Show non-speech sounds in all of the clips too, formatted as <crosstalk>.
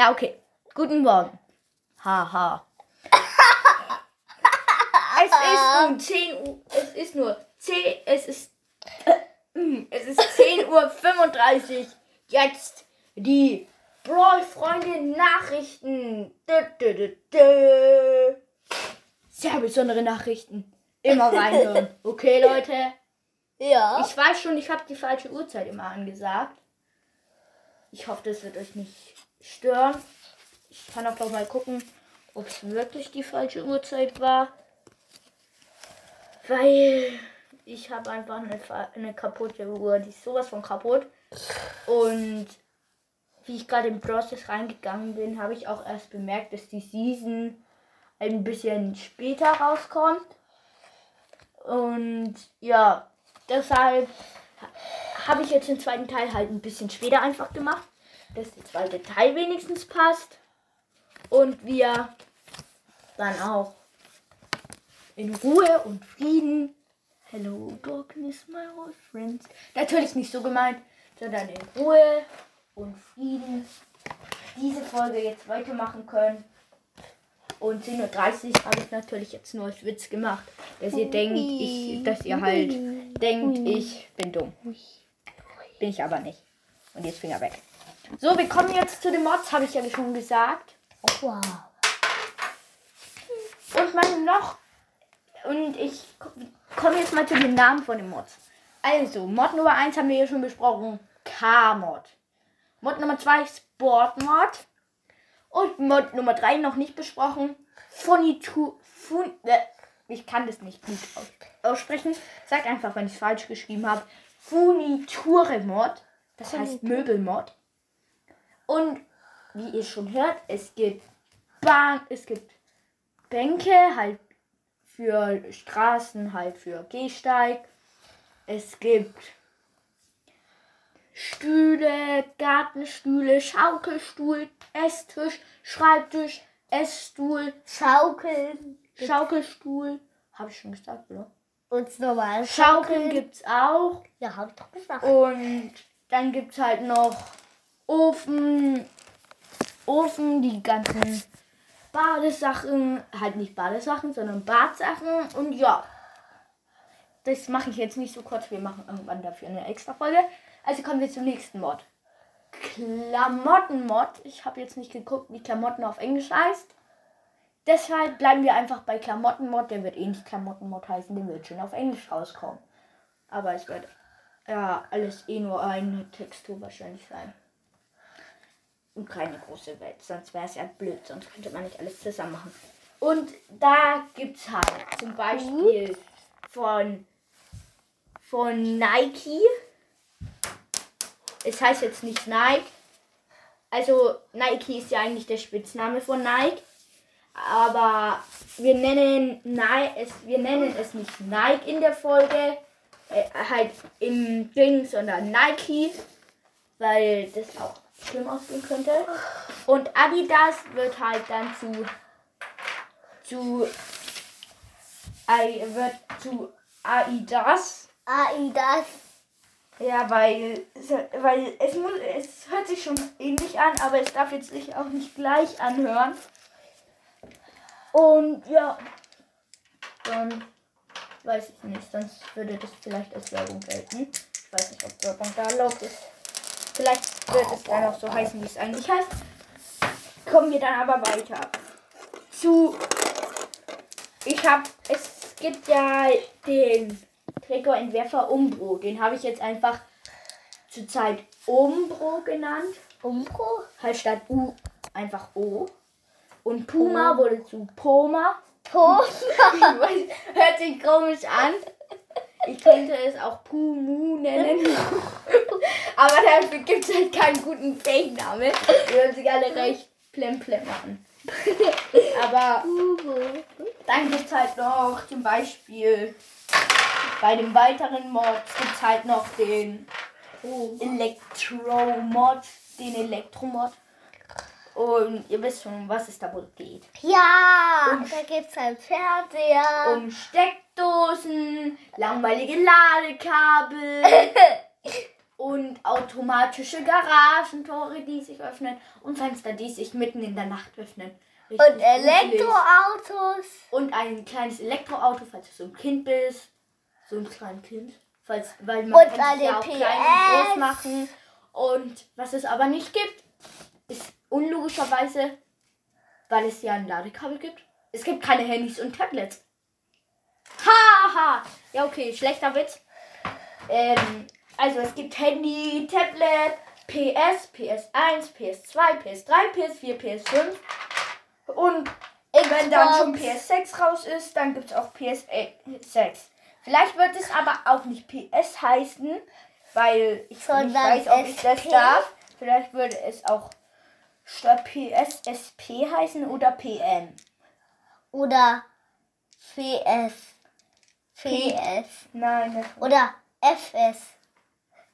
Ja, okay. Guten Morgen. Haha. es ist nun 10 Uhr. Es ist nur 10. Es ist. Äh, es ist 10 Uhr 35. Jetzt die Brawl-Freunde Nachrichten. Dö, dö, dö, dö. Sehr besondere Nachrichten. Immer reinhören. <laughs> Okay, Leute. Ja. Ich weiß schon, ich habe die falsche Uhrzeit immer angesagt. Ich hoffe, das wird euch nicht stören. Ich kann auch noch mal gucken, ob es wirklich die falsche Uhrzeit war. Weil ich habe einfach eine, eine kaputte Uhr. Die ist sowas von kaputt. Und wie ich gerade im Process reingegangen bin, habe ich auch erst bemerkt, dass die Season ein bisschen später rauskommt. Und ja, deshalb ha- habe ich jetzt den zweiten Teil halt ein bisschen später einfach gemacht, dass der zweite Teil wenigstens passt. Und wir dann auch in Ruhe und Frieden. Hello, Darkness, my old friends. Natürlich nicht so gemeint, sondern in Ruhe und Frieden diese Folge jetzt weitermachen können. Und 10.30 Uhr habe ich natürlich jetzt nur als Witz gemacht, dass ihr denkt, ich, dass ihr halt denkt, ich bin dumm. Bin ich aber nicht. Und jetzt Finger weg. So, wir kommen jetzt zu den Mods, habe ich ja schon gesagt. Wow. Und mein noch. Und ich komme jetzt mal zu den Namen von den Mods. Also, Mod Nummer 1 haben wir ja schon besprochen. K-Mod. Mod Nummer 2 Sport-Mod. Und Mod Nummer 3 noch nicht besprochen. Funitu. Fun, äh, ich kann das nicht gut aus, aussprechen. Sag einfach, wenn ich es falsch geschrieben habe. Funiture-Mod. Das heißt Möbelmod. Und wie ihr schon hört, es gibt Bahn, es gibt Bänke, halt für Straßen, halt für Gehsteig. Es gibt Stühle, Gartenstühle, Schaukelstuhl, Esstisch, Schreibtisch, Essstuhl, Schaukeln. Schaukelstuhl. Habe ich schon gesagt, oder? Und normal Schaukeln gibt's auch. Ja, hab ich doch gesagt. Und dann gibt's halt noch Ofen, Ofen, die ganzen Badesachen, halt nicht Badesachen, sondern Badsachen. Und ja, das mache ich jetzt nicht so kurz. Wir machen irgendwann dafür eine extra Folge. Also kommen wir zum nächsten Mod. Klamottenmod. Ich habe jetzt nicht geguckt, wie Klamotten auf Englisch heißt. Deshalb bleiben wir einfach bei Klamottenmod. Der wird eh nicht Klamottenmod heißen, der wird schon auf Englisch rauskommen. Aber es wird ja alles eh nur eine Textur wahrscheinlich sein. Und keine große Welt. Sonst wäre es ja blöd, sonst könnte man nicht alles zusammen machen. Und da gibt's halt zum Beispiel von, von Nike. Es heißt jetzt nicht Nike. Also Nike ist ja eigentlich der Spitzname von Nike. Aber wir nennen, Nike, es, wir nennen es nicht Nike in der Folge. Äh, halt im Ding, sondern Nike. Weil das auch schlimm aussehen könnte. Und Adidas wird halt dann zu zu wird zu Aidas. Aidas. Ja, weil, weil es, muss, es hört sich schon ähnlich an, aber es darf jetzt sich auch nicht gleich anhören. Und ja, dann weiß ich nicht, sonst würde das vielleicht als Werbung gelten. Ich weiß nicht, ob Werbung da erlaubt ist. Vielleicht wird es dann auch so heißen, wie es eigentlich heißt. Kommen wir dann aber weiter zu. Ich habe, es gibt ja den Trägerentwerfer Umbro. Den habe ich jetzt einfach zurzeit Umbro genannt. Umbro? Halt statt U einfach O. Und Puma wurde zu Poma. Poma. <laughs> Weiß, hört sich komisch an. Ich könnte es auch Pumu nennen. <laughs> Aber dafür gibt es halt keinen guten Fake-Namen. Die hören sich alle recht plemplem an. Aber dann gibt es halt noch zum Beispiel bei den weiteren Mods gibt es halt noch den Elektro-Mod, den Elektro-Mod. Und ihr wisst schon, was es da wohl geht. Ja, Um- da gibt's einen Fernseher. Um Steckdosen, langweilige Ladekabel <laughs> und automatische Garagentore, die sich öffnen und Fenster, die sich mitten in der Nacht öffnen. Richtig Und Elektroautos. und ein kleines Elektroauto, falls du so ein Kind bist. So ein kleines Kind. Falls, weil man Und kann sich ja auch klein und groß PS. machen. Und was es aber nicht gibt, ist unlogischerweise, weil es ja ein Ladekabel gibt. Es gibt keine Handys und Tablets. Haha! Ja, okay, schlechter Witz. Ähm, also es gibt Handy, Tablet, PS, PS1, PS2, PS3, PS4, PS5. Und wenn dann schon Xbox. PS6 raus ist, dann gibt es auch PS6. Vielleicht wird es aber auch nicht PS heißen, weil ich nicht Sondern weiß, ob ich das darf. Vielleicht würde es auch statt PS SP heißen oder PN. Oder PS. PS. Nein, das Oder FS.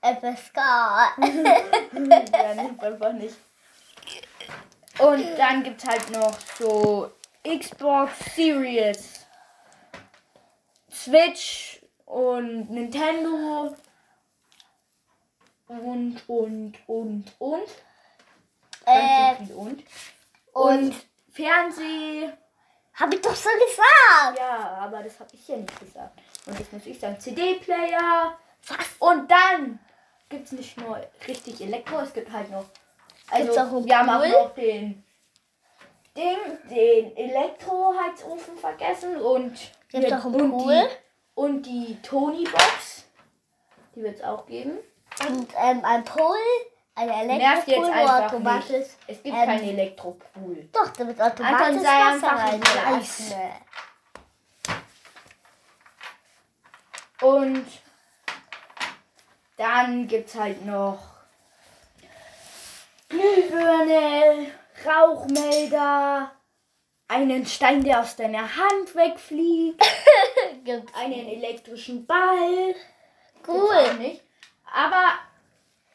FSK. <laughs> ja, nicht, einfach nicht. Und dann gibt es halt noch so Xbox Series, Switch und Nintendo und, und, und, und. Äh, und. und Fernseh. hab ich doch so gesagt. Ja, aber das habe ich ja nicht gesagt. Und jetzt muss ich sagen, CD-Player. Und dann gibt es nicht nur richtig Elektro, es gibt halt noch. Also, Gibt's auch wir haben auch noch den Ding, den Elektroheizofen vergessen und. Gibt's auch einen und? Die, und die Tony-Box. Die wird es auch geben. Und ähm, ein Pool. Ein jetzt Elektropool, wo einfach automatisch. nicht. Es gibt ähm, keinen Elektropool. Doch, da wird automatisch Anton, sei Wasser einfach rein. leise. Und dann gibt es halt noch Glühbirne, Rauchmelder, einen Stein, der aus deiner Hand wegfliegt, <laughs> einen elektrischen Ball. Cool. nicht. Aber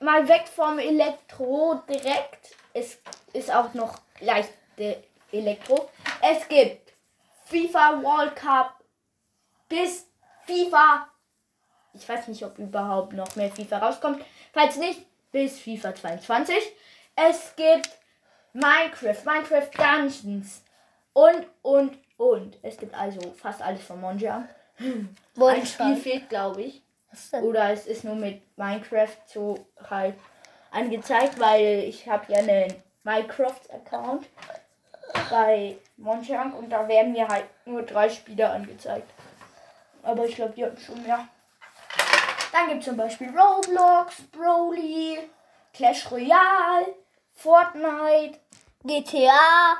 mal weg vom Elektro direkt. Es ist auch noch leichte Elektro. Es gibt FIFA World Cup bis FIFA. Ich weiß nicht, ob überhaupt noch mehr FIFA rauskommt. Falls nicht, bis FIFA 22. Es gibt Minecraft, Minecraft Dungeons und, und, und. Es gibt also fast alles von Monja. Ein Spiel fehlt, glaube ich. Oder es ist nur mit Minecraft so halt angezeigt, weil ich habe ja einen Minecraft-Account bei Monjang und da werden mir halt nur drei Spiele angezeigt. Aber ich glaube, die hatten schon mehr. Dann gibt es zum Beispiel Roblox, Broly, Clash Royale, Fortnite, GTA.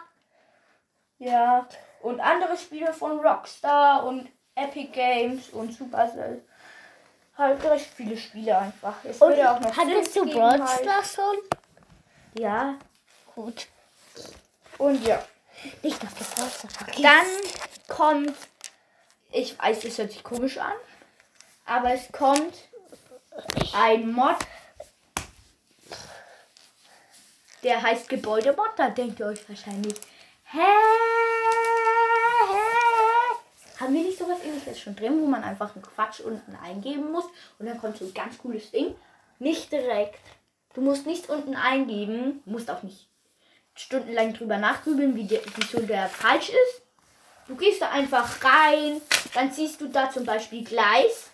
ja, und andere Spiele von Rockstar und Epic Games und Supercell. Halt recht viele Spiele einfach. Es Und auch noch hattest du Brawl halt. Stars schon? Ja, Gut. und ja. Nicht, dass du Brawl Stars vergisst. Dann kommt, ich weiß, es hört sich komisch an, aber es kommt ein Mod, der heißt Gebäudemod. Da denkt ihr euch wahrscheinlich, hä? Haben wir nicht sowas ähnliches schon drin, wo man einfach einen Quatsch unten eingeben muss und dann kommt so ein ganz cooles Ding? Nicht direkt. Du musst nichts unten eingeben, musst auch nicht stundenlang drüber nachgrübeln, wie der, wieso der falsch ist. Du gehst da einfach rein, dann siehst du da zum Beispiel Gleis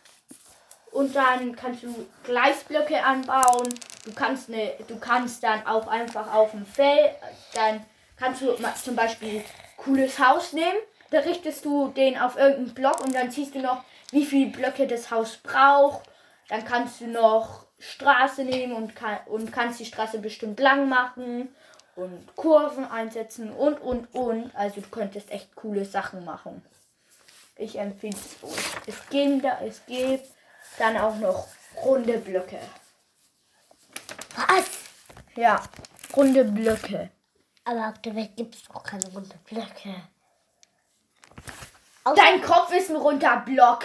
und dann kannst du Gleisblöcke anbauen. Du kannst ne, du kannst dann auch einfach auf dem Feld, dann kannst du zum Beispiel cooles Haus nehmen. Da richtest du den auf irgendeinen Block und dann siehst du noch, wie viele Blöcke das Haus braucht. Dann kannst du noch Straße nehmen und, kann, und kannst die Straße bestimmt lang machen und Kurven einsetzen und und und. Also du könntest echt coole Sachen machen. Ich empfehle es euch. Es gibt, da, es gibt dann auch noch runde Blöcke. Was? Ja, runde Blöcke. Aber auf der Welt gibt es doch keine runden Blöcke. Außer- Dein Kopf ist ein runder Block.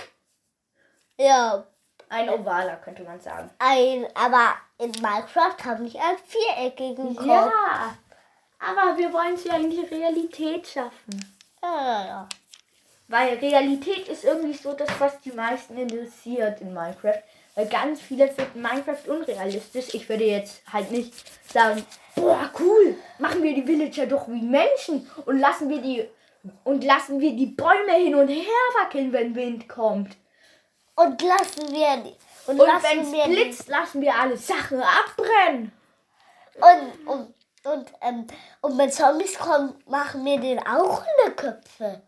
Ja, Ein ovaler, könnte man sagen. ein, aber in Minecraft habe ich einen viereckigen Kopf. Ja, aber wir wollen es ja in die Realität schaffen. Ja, ja. Weil Realität ist irgendwie so das, was die meisten interessiert in Minecraft. Weil ganz viele finden Minecraft unrealistisch. Ich würde jetzt halt nicht sagen, boah, cool, machen wir die Villager doch wie Menschen und lassen wir die und lassen wir die Bäume hin und her wackeln, wenn Wind kommt. Und lassen wir die. Und, Und wenn es die- blitzt, lassen wir alle Sachen abbrennen. Und, und, und, ähm, und wenn Zombies kommen, machen wir denen auch Hundeköpfe.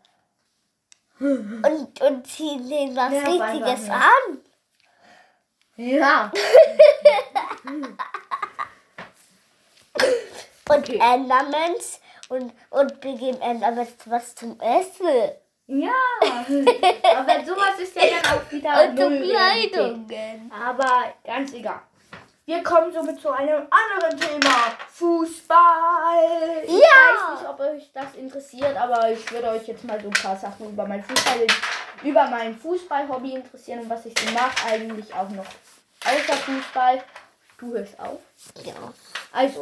Und, und ziehen denen was Ja, Richtiges an. Ja. <laughs> <laughs> Und Okay. Endermans und, und wir geben Endermans was zum Essen. Ja. <laughs> Aber sowas ist ja dann auch wieder Und zum. Kleidungen. Aber ganz egal. Wir kommen somit zu einem anderen Thema. Fußball. Ich Ja. weiß nicht, ob euch das interessiert, aber ich würde euch jetzt mal so ein paar Sachen über mein Fußball, über mein Fußball-Hobby interessieren und was ich so mache. Eigentlich auch noch außer Fußball. Du hörst auf. Ja. Also,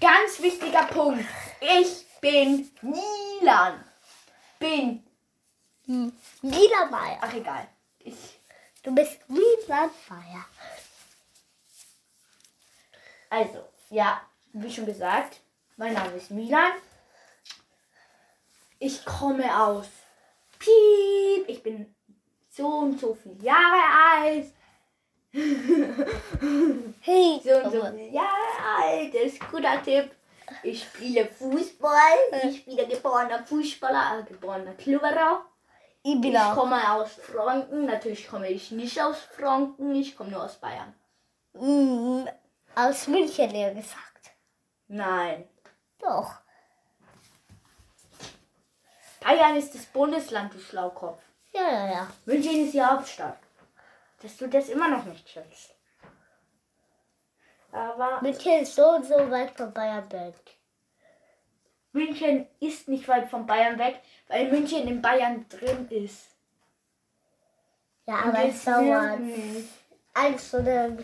ganz wichtiger Punkt. Ich bin Milan. Bin. Niedermeier. Ach, egal. Ich. Du bist Niedermeier. Also, ja, wie schon gesagt, mein Name ist Milan. Ich komme aus Piep. Ich bin so und so viele Jahre alt. <laughs> Hey, So und so viele Jahre alt. Das ist ein guter Tipp. Ich spiele Fußball. Ich bin ein geborener Fußballer, ein geborener Klubberer. ich bin Ich auch. komme aus Franken. Natürlich komme ich nicht aus Franken. Ich komme nur aus Bayern. Mm, aus München, eher gesagt. Nein. Doch. Bayern ist das Bundesland, du Schlaukopf. Ja, ja, ja. München ist die Hauptstadt. Dass du das immer noch nicht schätzt. Aber München ist so und so weit von Bayern weg. München ist nicht weit von Bayern weg, weil München in Bayern drin ist. Ja, aber es dauert. dürfen nicht. Eine Stunde